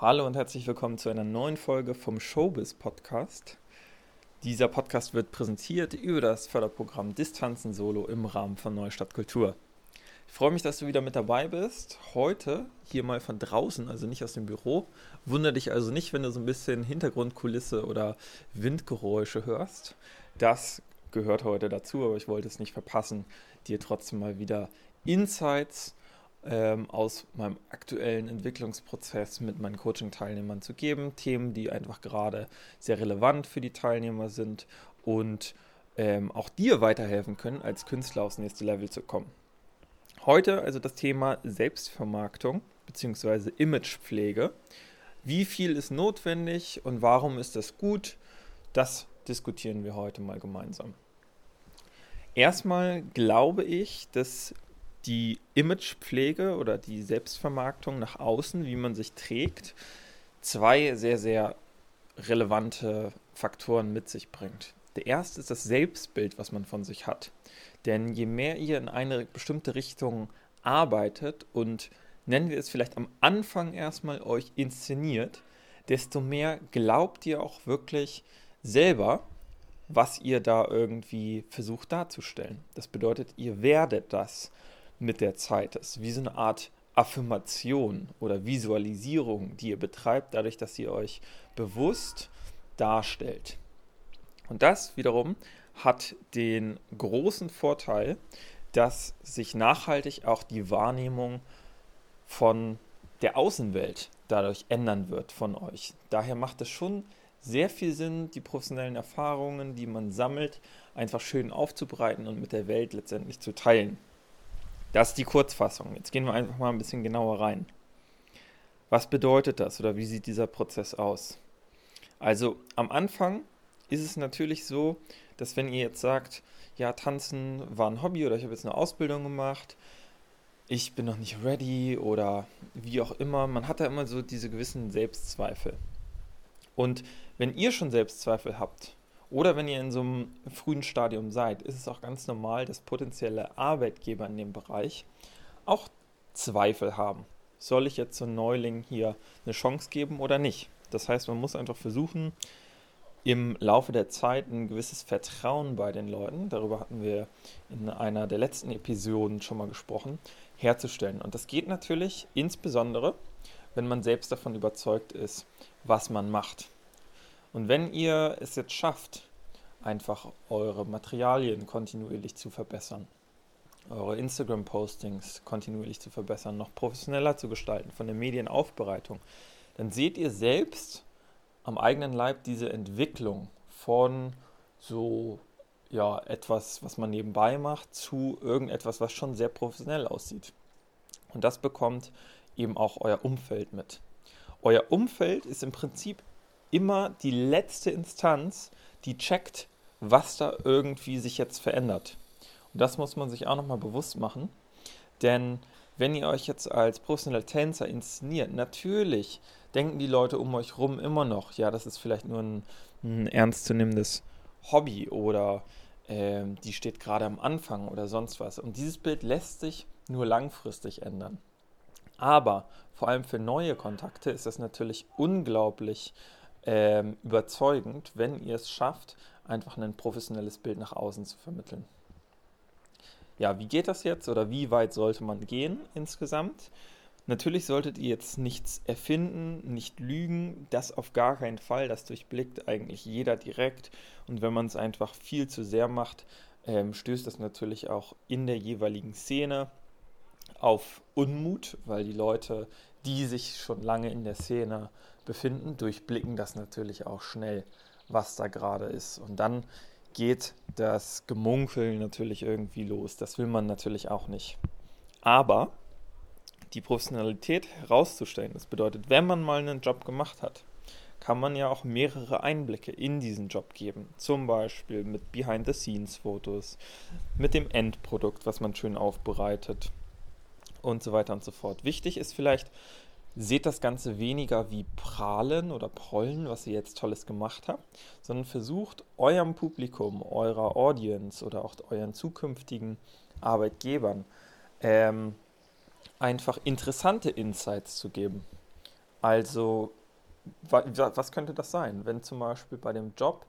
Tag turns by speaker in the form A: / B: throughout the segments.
A: Hallo und herzlich willkommen zu einer neuen Folge vom Showbiz Podcast. Dieser Podcast wird präsentiert über das Förderprogramm Distanzen Solo im Rahmen von Neustadt Kultur. Ich freue mich, dass du wieder mit dabei bist. Heute hier mal von draußen, also nicht aus dem Büro. Wunder dich also nicht, wenn du so ein bisschen Hintergrundkulisse oder Windgeräusche hörst. Das gehört heute dazu, aber ich wollte es nicht verpassen, dir trotzdem mal wieder Insights ähm, aus meinem aktuellen Entwicklungsprozess mit meinen Coaching-Teilnehmern zu geben. Themen, die einfach gerade sehr relevant für die Teilnehmer sind und ähm, auch dir weiterhelfen können, als Künstler aufs nächste Level zu kommen. Heute also das Thema Selbstvermarktung bzw. Imagepflege. Wie viel ist notwendig und warum ist das gut? Das diskutieren wir heute mal gemeinsam. Erstmal glaube ich, dass die Imagepflege oder die Selbstvermarktung nach außen, wie man sich trägt, zwei sehr, sehr relevante Faktoren mit sich bringt. Der erste ist das Selbstbild, was man von sich hat. Denn je mehr ihr in eine bestimmte Richtung arbeitet und nennen wir es vielleicht am Anfang erstmal euch inszeniert, desto mehr glaubt ihr auch wirklich selber, was ihr da irgendwie versucht darzustellen. Das bedeutet, ihr werdet das mit der Zeit. Ist wie so eine Art Affirmation oder Visualisierung, die ihr betreibt, dadurch, dass ihr euch bewusst darstellt. Und das wiederum hat den großen Vorteil, dass sich nachhaltig auch die Wahrnehmung von der Außenwelt dadurch ändern wird von euch. Daher macht es schon sehr viel Sinn, die professionellen Erfahrungen, die man sammelt, einfach schön aufzubereiten und mit der Welt letztendlich zu teilen. Das ist die Kurzfassung. Jetzt gehen wir einfach mal ein bisschen genauer rein. Was bedeutet das oder wie sieht dieser Prozess aus? Also am Anfang ist es natürlich so, dass wenn ihr jetzt sagt, ja, tanzen war ein Hobby oder ich habe jetzt eine Ausbildung gemacht, ich bin noch nicht ready oder wie auch immer, man hat da immer so diese gewissen Selbstzweifel. Und wenn ihr schon Selbstzweifel habt oder wenn ihr in so einem frühen Stadium seid, ist es auch ganz normal, dass potenzielle Arbeitgeber in dem Bereich auch Zweifel haben. Soll ich jetzt so Neuling hier eine Chance geben oder nicht? Das heißt, man muss einfach versuchen, im Laufe der Zeit ein gewisses Vertrauen bei den Leuten, darüber hatten wir in einer der letzten Episoden schon mal gesprochen, herzustellen. Und das geht natürlich insbesondere, wenn man selbst davon überzeugt ist, was man macht. Und wenn ihr es jetzt schafft, einfach eure Materialien kontinuierlich zu verbessern, eure Instagram-Postings kontinuierlich zu verbessern, noch professioneller zu gestalten von der Medienaufbereitung, dann seht ihr selbst am eigenen Leib diese Entwicklung von so ja, etwas, was man nebenbei macht, zu irgendetwas, was schon sehr professionell aussieht. Und das bekommt eben auch euer Umfeld mit. Euer Umfeld ist im Prinzip immer die letzte Instanz, die checkt, was da irgendwie sich jetzt verändert. Und das muss man sich auch nochmal bewusst machen. Denn wenn ihr euch jetzt als professioneller Tänzer inszeniert, natürlich denken die Leute um euch rum immer noch, ja, das ist vielleicht nur ein, ein ernstzunehmendes Hobby oder äh, die steht gerade am Anfang oder sonst was. Und dieses Bild lässt sich nur langfristig ändern. Aber vor allem für neue Kontakte ist das natürlich unglaublich ähm, überzeugend, wenn ihr es schafft, einfach ein professionelles Bild nach außen zu vermitteln. Ja, wie geht das jetzt oder wie weit sollte man gehen insgesamt? Natürlich solltet ihr jetzt nichts erfinden, nicht lügen, das auf gar keinen Fall, das durchblickt eigentlich jeder direkt und wenn man es einfach viel zu sehr macht, ähm, stößt das natürlich auch in der jeweiligen Szene auf Unmut, weil die Leute, die sich schon lange in der Szene befinden, durchblicken das natürlich auch schnell, was da gerade ist. Und dann geht das Gemunkel natürlich irgendwie los. Das will man natürlich auch nicht. Aber die Professionalität herauszustellen, das bedeutet, wenn man mal einen Job gemacht hat, kann man ja auch mehrere Einblicke in diesen Job geben. Zum Beispiel mit Behind-the-Scenes-Fotos, mit dem Endprodukt, was man schön aufbereitet und so weiter und so fort. Wichtig ist vielleicht, seht das Ganze weniger wie Prahlen oder Prollen, was ihr jetzt Tolles gemacht habt, sondern versucht eurem Publikum, eurer Audience oder auch euren zukünftigen Arbeitgebern ähm, einfach interessante Insights zu geben. Also, was könnte das sein? Wenn zum Beispiel bei dem Job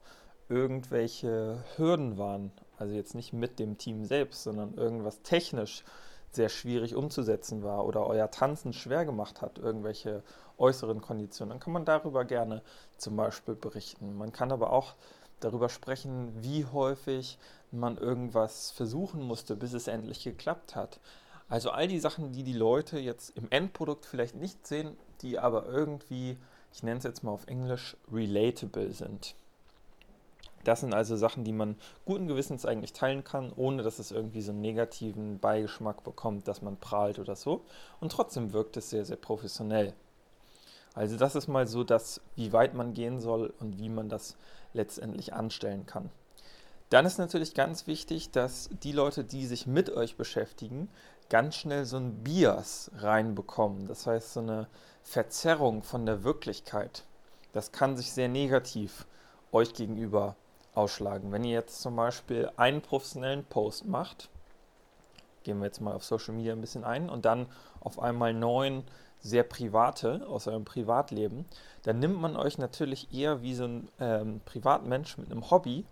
A: irgendwelche Hürden waren, also jetzt nicht mit dem Team selbst, sondern irgendwas technisch sehr schwierig umzusetzen war oder euer Tanzen schwer gemacht hat, irgendwelche äußeren Konditionen, dann kann man darüber gerne zum Beispiel berichten. Man kann aber auch darüber sprechen, wie häufig man irgendwas versuchen musste, bis es endlich geklappt hat. Also all die Sachen, die die Leute jetzt im Endprodukt vielleicht nicht sehen, die aber irgendwie, ich nenne es jetzt mal auf Englisch, relatable sind. Das sind also Sachen, die man guten Gewissens eigentlich teilen kann, ohne dass es irgendwie so einen negativen Beigeschmack bekommt, dass man prahlt oder so. Und trotzdem wirkt es sehr, sehr professionell. Also das ist mal so das, wie weit man gehen soll und wie man das letztendlich anstellen kann. Dann ist natürlich ganz wichtig, dass die Leute, die sich mit euch beschäftigen, ganz schnell so ein Bias reinbekommen. Das heißt, so eine Verzerrung von der Wirklichkeit. Das kann sich sehr negativ euch gegenüber ausschlagen. Wenn ihr jetzt zum Beispiel einen professionellen Post macht, gehen wir jetzt mal auf Social Media ein bisschen ein, und dann auf einmal neun sehr private aus eurem Privatleben, dann nimmt man euch natürlich eher wie so ein ähm, Privatmensch mit einem Hobby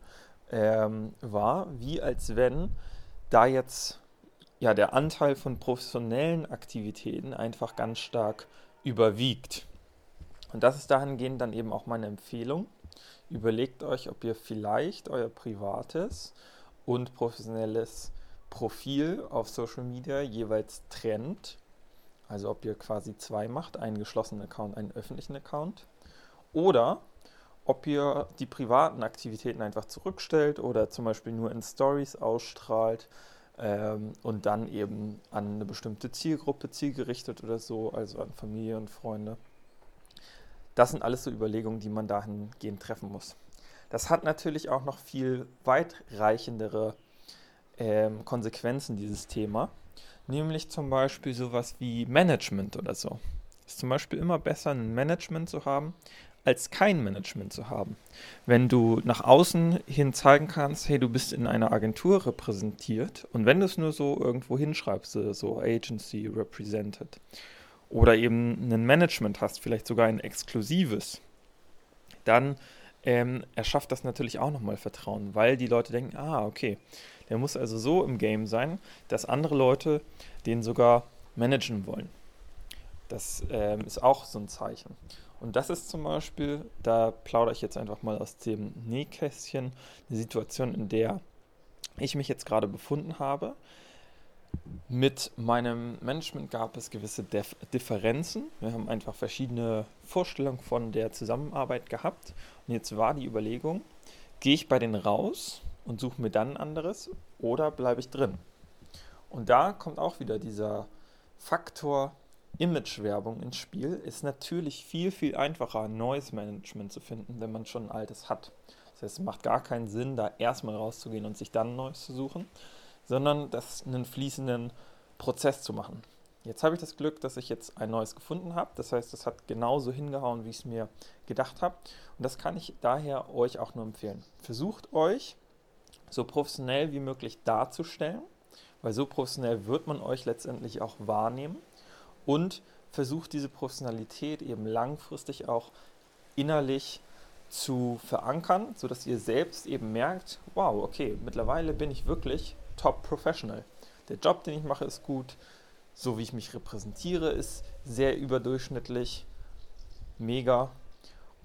A: ähm, wahr, wie als wenn da jetzt ja der Anteil von professionellen Aktivitäten einfach ganz stark überwiegt. Und das ist dahingehend dann eben auch meine Empfehlung. Überlegt euch, ob ihr vielleicht euer privates und professionelles Profil auf Social Media jeweils trennt also ob ihr quasi zwei macht, einen geschlossenen Account, einen öffentlichen Account. Oder ob ihr die privaten Aktivitäten einfach zurückstellt oder zum Beispiel nur in Stories ausstrahlt ähm, und dann eben an eine bestimmte Zielgruppe zielgerichtet oder so, also an Familie und Freunde. Das sind alles so Überlegungen, die man dahingehend treffen muss. Das hat natürlich auch noch viel weitreichendere ähm, Konsequenzen, dieses Thema nämlich zum Beispiel sowas wie Management oder so. Es ist zum Beispiel immer besser, ein Management zu haben, als kein Management zu haben. Wenn du nach außen hin zeigen kannst, hey, du bist in einer Agentur repräsentiert und wenn du es nur so irgendwo hinschreibst, so Agency represented, oder eben ein Management hast, vielleicht sogar ein exklusives, dann ähm, erschafft das natürlich auch nochmal Vertrauen, weil die Leute denken, ah, okay, der muss also so im Game sein, dass andere Leute den sogar managen wollen. Das ähm, ist auch so ein Zeichen. Und das ist zum Beispiel, da plaudere ich jetzt einfach mal aus dem Nähkästchen, eine Situation, in der ich mich jetzt gerade befunden habe. Mit meinem Management gab es gewisse Dif Differenzen. Wir haben einfach verschiedene Vorstellungen von der Zusammenarbeit gehabt. Und jetzt war die Überlegung, gehe ich bei denen raus und suche mir dann ein anderes oder bleibe ich drin? Und da kommt auch wieder dieser Faktor Imagewerbung ins Spiel. Ist natürlich viel, viel einfacher, ein neues Management zu finden, wenn man schon ein altes hat. Das heißt, es macht gar keinen Sinn, da erstmal rauszugehen und sich dann ein neues zu suchen, sondern das einen fließenden Prozess zu machen. Jetzt habe ich das Glück, dass ich jetzt ein neues gefunden habe. Das heißt, es hat genauso hingehauen, wie ich es mir gedacht habe. Und das kann ich daher euch auch nur empfehlen. Versucht euch so professionell wie möglich darzustellen, weil so professionell wird man euch letztendlich auch wahrnehmen und versucht diese Professionalität eben langfristig auch innerlich zu verankern, sodass ihr selbst eben merkt, wow, okay, mittlerweile bin ich wirklich top professional. Der Job, den ich mache, ist gut, so wie ich mich repräsentiere, ist sehr überdurchschnittlich, mega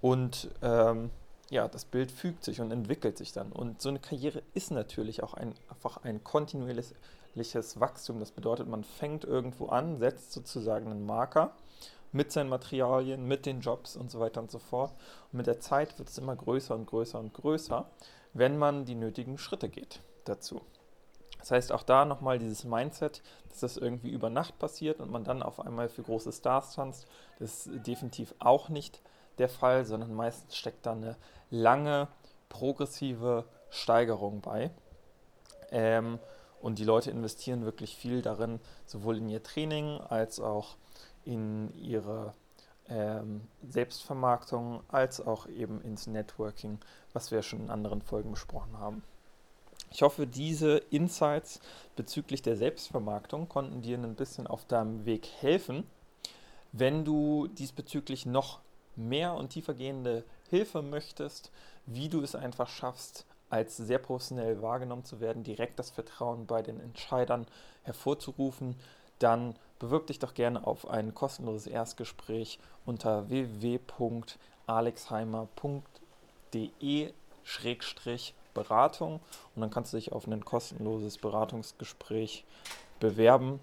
A: und ähm, ja, das Bild fügt sich und entwickelt sich dann. Und so eine Karriere ist natürlich auch ein, einfach ein kontinuierliches Wachstum. Das bedeutet, man fängt irgendwo an, setzt sozusagen einen Marker mit seinen Materialien, mit den Jobs und so weiter und so fort. Und mit der Zeit wird es immer größer und größer und größer, wenn man die nötigen Schritte geht dazu. Das heißt, auch da nochmal dieses Mindset, dass das irgendwie über Nacht passiert und man dann auf einmal für große Stars tanzt, das ist definitiv auch nicht der Fall, sondern meistens steckt da eine lange progressive Steigerung bei. Ähm, und die Leute investieren wirklich viel darin, sowohl in ihr Training als auch in ihre ähm, Selbstvermarktung, als auch eben ins Networking, was wir schon in anderen Folgen besprochen haben. Ich hoffe, diese Insights bezüglich der Selbstvermarktung konnten dir ein bisschen auf deinem Weg helfen. Wenn du diesbezüglich noch mehr und tiefergehende Hilfe möchtest, wie du es einfach schaffst, als sehr professionell wahrgenommen zu werden, direkt das Vertrauen bei den Entscheidern hervorzurufen, dann bewirb dich doch gerne auf ein kostenloses Erstgespräch unter www.alexheimer.de-beratung und dann kannst du dich auf ein kostenloses Beratungsgespräch bewerben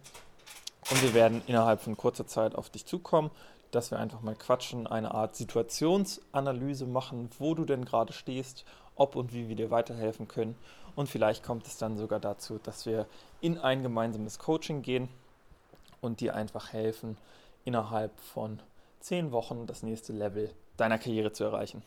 A: und wir werden innerhalb von kurzer Zeit auf dich zukommen, dass wir einfach mal quatschen, eine Art Situationsanalyse machen, wo du denn gerade stehst, ob und wie wir dir weiterhelfen können. Und vielleicht kommt es dann sogar dazu, dass wir in ein gemeinsames Coaching gehen und dir einfach helfen, innerhalb von zehn Wochen das nächste Level deiner Karriere zu erreichen.